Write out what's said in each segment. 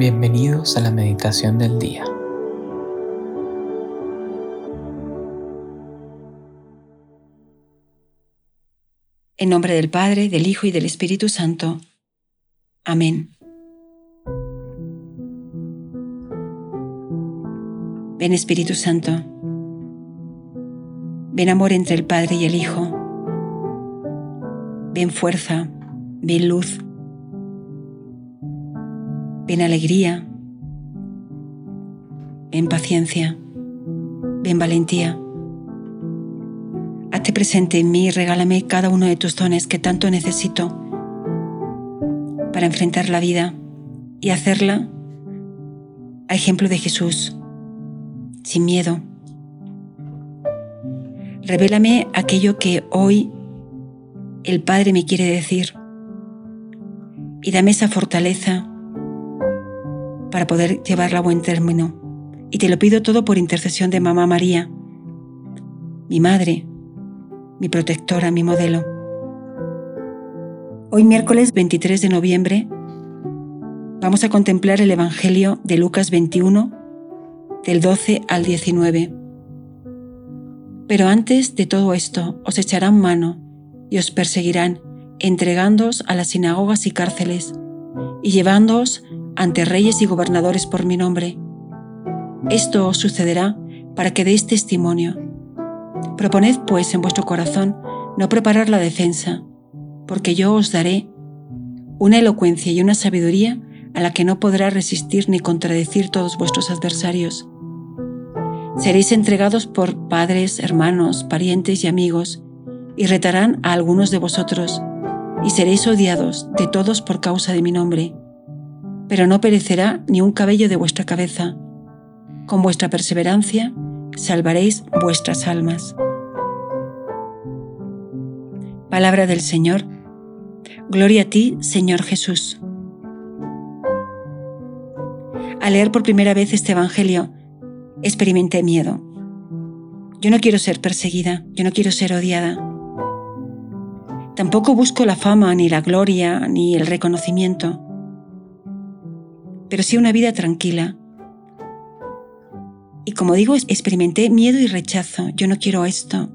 Bienvenidos a la meditación del día. En nombre del Padre, del Hijo y del Espíritu Santo. Amén. Ven Espíritu Santo. Ven amor entre el Padre y el Hijo. Ven fuerza. Ven luz ven alegría, ven paciencia, ven valentía. Hazte presente en mí y regálame cada uno de tus dones que tanto necesito para enfrentar la vida y hacerla a ejemplo de Jesús, sin miedo. Revélame aquello que hoy el Padre me quiere decir y dame esa fortaleza para poder llevarla a buen término. Y te lo pido todo por intercesión de Mamá María, mi madre, mi protectora, mi modelo. Hoy miércoles 23 de noviembre vamos a contemplar el Evangelio de Lucas 21, del 12 al 19. Pero antes de todo esto os echarán mano y os perseguirán, entregándoos a las sinagogas y cárceles, y llevándoos ante reyes y gobernadores por mi nombre. Esto os sucederá para que deis testimonio. Proponed, pues, en vuestro corazón no preparar la defensa, porque yo os daré una elocuencia y una sabiduría a la que no podrá resistir ni contradecir todos vuestros adversarios. Seréis entregados por padres, hermanos, parientes y amigos, y retarán a algunos de vosotros, y seréis odiados de todos por causa de mi nombre pero no perecerá ni un cabello de vuestra cabeza. Con vuestra perseverancia salvaréis vuestras almas. Palabra del Señor. Gloria a ti, Señor Jesús. Al leer por primera vez este Evangelio, experimenté miedo. Yo no quiero ser perseguida, yo no quiero ser odiada. Tampoco busco la fama, ni la gloria, ni el reconocimiento pero sí una vida tranquila. Y como digo, experimenté miedo y rechazo. Yo no quiero esto.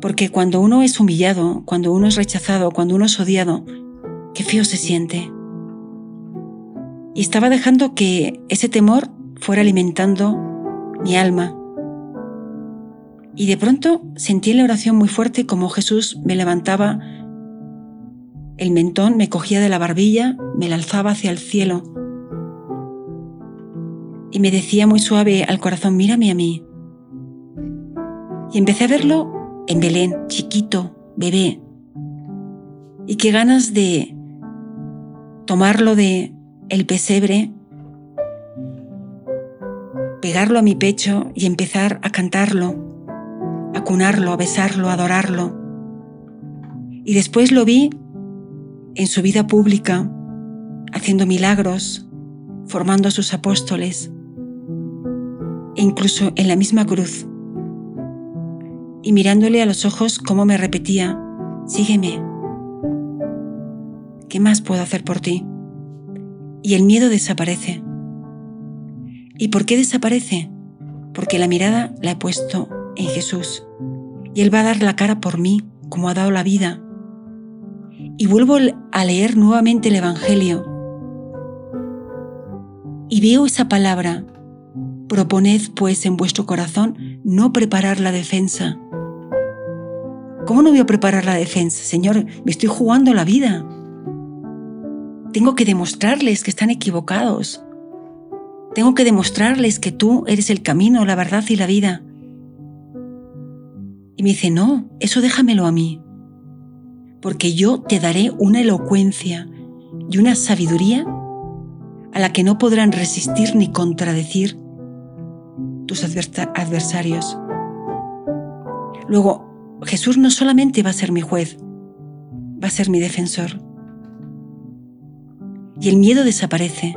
Porque cuando uno es humillado, cuando uno es rechazado, cuando uno es odiado, qué feo se siente. Y estaba dejando que ese temor fuera alimentando mi alma. Y de pronto sentí en la oración muy fuerte como Jesús me levantaba el mentón me cogía de la barbilla, me la alzaba hacia el cielo y me decía muy suave al corazón, mírame a mí. Y empecé a verlo en Belén, chiquito, bebé. Y qué ganas de tomarlo de el pesebre, pegarlo a mi pecho y empezar a cantarlo, a cunarlo, a besarlo, a adorarlo. Y después lo vi en su vida pública, haciendo milagros, formando a sus apóstoles, e incluso en la misma cruz, y mirándole a los ojos como me repetía, sígueme, ¿qué más puedo hacer por ti? Y el miedo desaparece. ¿Y por qué desaparece? Porque la mirada la he puesto en Jesús, y Él va a dar la cara por mí como ha dado la vida y vuelvo a leer nuevamente el Evangelio y veo esa palabra, proponed pues en vuestro corazón no preparar la defensa. ¿Cómo no voy a preparar la defensa? Señor, me estoy jugando la vida. Tengo que demostrarles que están equivocados. Tengo que demostrarles que tú eres el camino, la verdad y la vida. Y me dice, no, eso déjamelo a mí porque yo te daré una elocuencia y una sabiduría a la que no podrán resistir ni contradecir tus adversarios. Luego, Jesús no solamente va a ser mi juez, va a ser mi defensor. Y el miedo desaparece.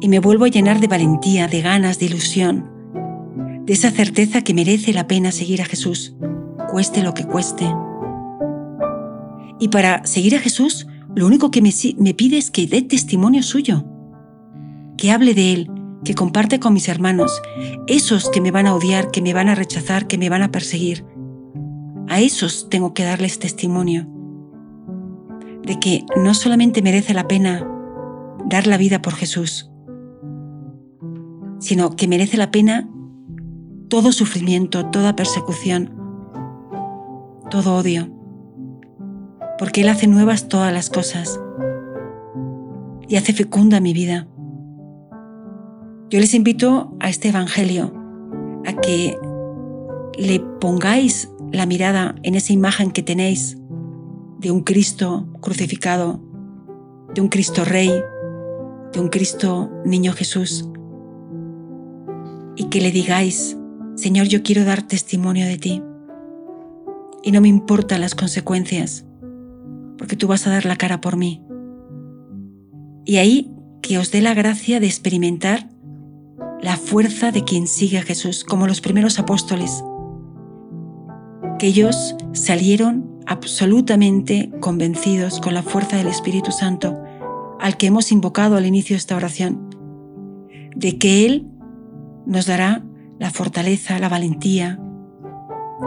Y me vuelvo a llenar de valentía, de ganas, de ilusión, de esa certeza que merece la pena seguir a Jesús, cueste lo que cueste y para seguir a Jesús lo único que me, pide es que dé testimonio suyo, que hable de Él, que comparte con mis hermanos, esos que me van a odiar, que me van a rechazar, que me van a perseguir. A esos tengo que darles testimonio de que no solamente merece la pena dar la vida por Jesús, sino que merece la pena todo sufrimiento, toda persecución, todo odio, porque Él hace nuevas todas las cosas y hace fecunda mi vida. Yo les invito a este Evangelio, a que le pongáis la mirada en esa imagen que tenéis de un Cristo crucificado, de un Cristo Rey, de un Cristo Niño Jesús, y que le digáis, Señor, yo quiero dar testimonio de ti, y no me importan las consecuencias, porque tú vas a dar la cara por mí. Y ahí que os dé la gracia de experimentar la fuerza de quien sigue a Jesús, como los primeros apóstoles, que ellos salieron absolutamente convencidos con la fuerza del Espíritu Santo al que hemos invocado al inicio de esta oración, de que Él nos dará la fortaleza, la valentía,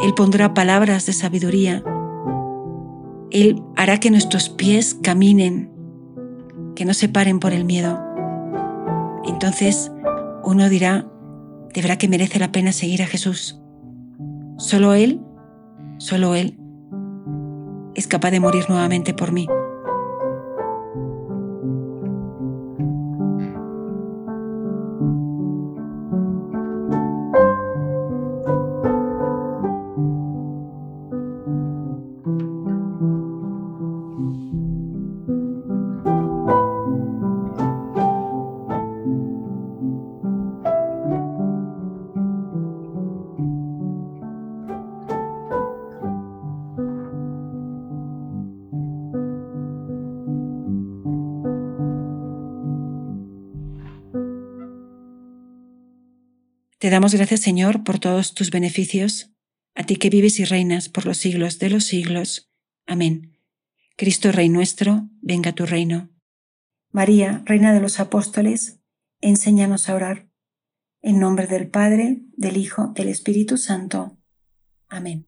Él pondrá palabras de sabiduría, Él hará que nuestros pies caminen, que no se paren por el miedo. Entonces uno dirá, de verdad que merece la pena seguir a Jesús. Solo Él, solo Él es capaz de morir nuevamente por mí. Te damos gracias, Señor, por todos tus beneficios, a ti que vives y reinas por los siglos de los siglos. Amén. Cristo Rey nuestro, venga tu reino. María, Reina de los Apóstoles, enséñanos a orar. En nombre del Padre, del Hijo, del Espíritu Santo. Amén.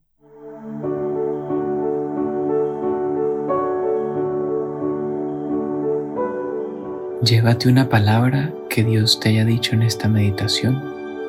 Llévate una palabra que Dios te haya dicho en esta meditación